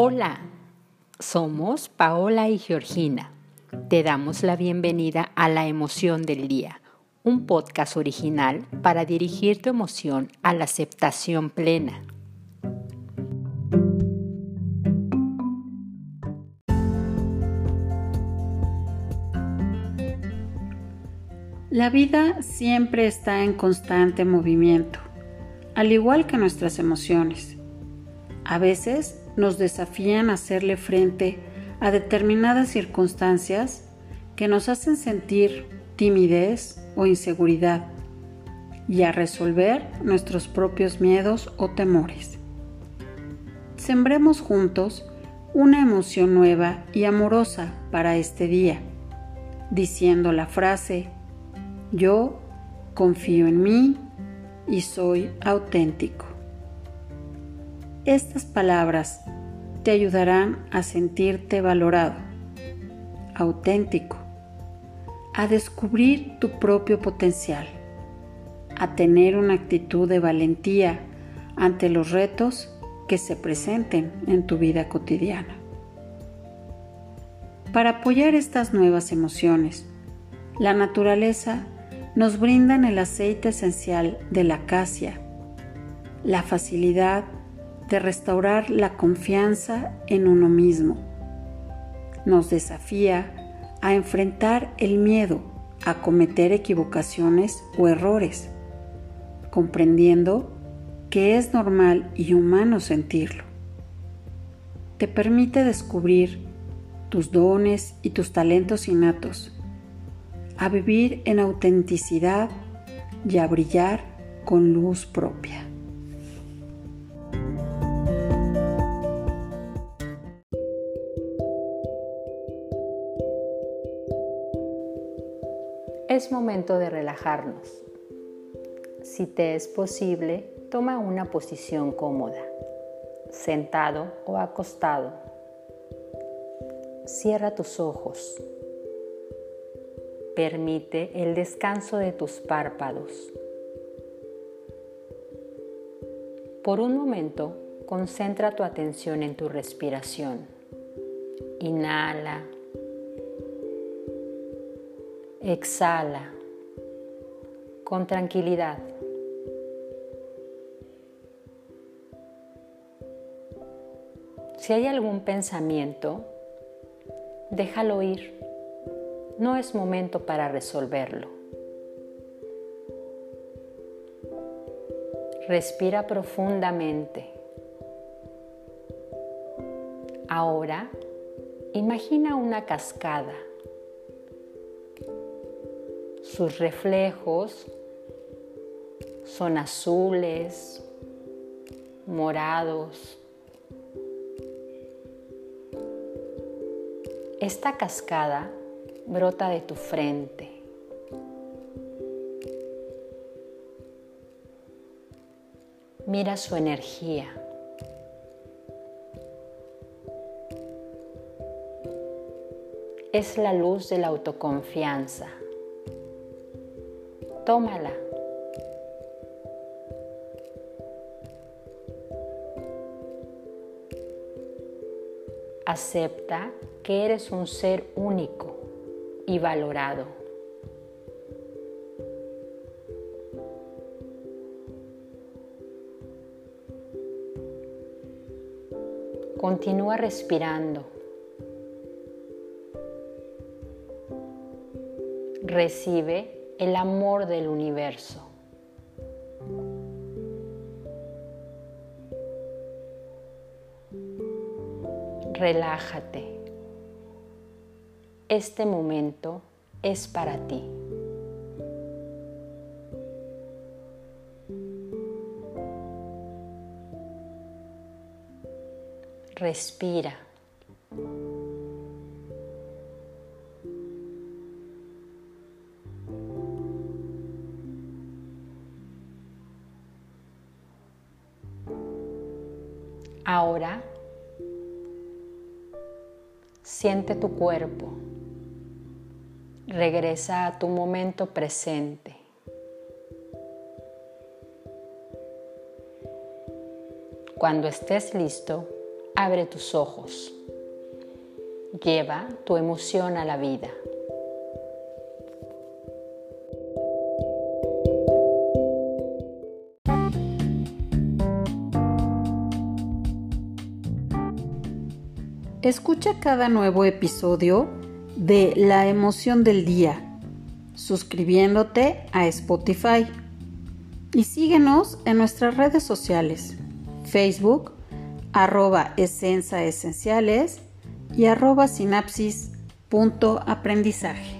Hola, somos Paola y Georgina. Te damos la bienvenida a La Emoción del Día, un podcast original para dirigir tu emoción a la aceptación plena. La vida siempre está en constante movimiento, al igual que nuestras emociones. A veces nos desafían a hacerle frente a determinadas circunstancias que nos hacen sentir timidez o inseguridad y a resolver nuestros propios miedos o temores. Sembremos juntos una emoción nueva y amorosa para este día, diciendo la frase, yo confío en mí y soy auténtico. Estas palabras te ayudarán a sentirte valorado, auténtico, a descubrir tu propio potencial, a tener una actitud de valentía ante los retos que se presenten en tu vida cotidiana. Para apoyar estas nuevas emociones, la naturaleza nos brinda el aceite esencial de la acacia, la facilidad de restaurar la confianza en uno mismo. Nos desafía a enfrentar el miedo a cometer equivocaciones o errores, comprendiendo que es normal y humano sentirlo. Te permite descubrir tus dones y tus talentos innatos, a vivir en autenticidad y a brillar con luz propia. Es momento de relajarnos. Si te es posible, toma una posición cómoda, sentado o acostado. Cierra tus ojos. Permite el descanso de tus párpados. Por un momento, concentra tu atención en tu respiración. Inhala Exhala con tranquilidad. Si hay algún pensamiento, déjalo ir. No es momento para resolverlo. Respira profundamente. Ahora, imagina una cascada sus reflejos son azules, morados. Esta cascada brota de tu frente. Mira su energía. Es la luz de la autoconfianza tómala. Acepta que eres un ser único y valorado. Continúa respirando. Recibe el amor del universo. Relájate. Este momento es para ti. Respira. Ahora siente tu cuerpo. Regresa a tu momento presente. Cuando estés listo, Abre tus ojos. Lleva tu emoción a la vida. Escucha cada nuevo episodio de La emoción del día, suscribiéndote a Spotify. Y síguenos en nuestras redes sociales, Facebook, arroba esenciales y arroba sinapsis.aprendizaje.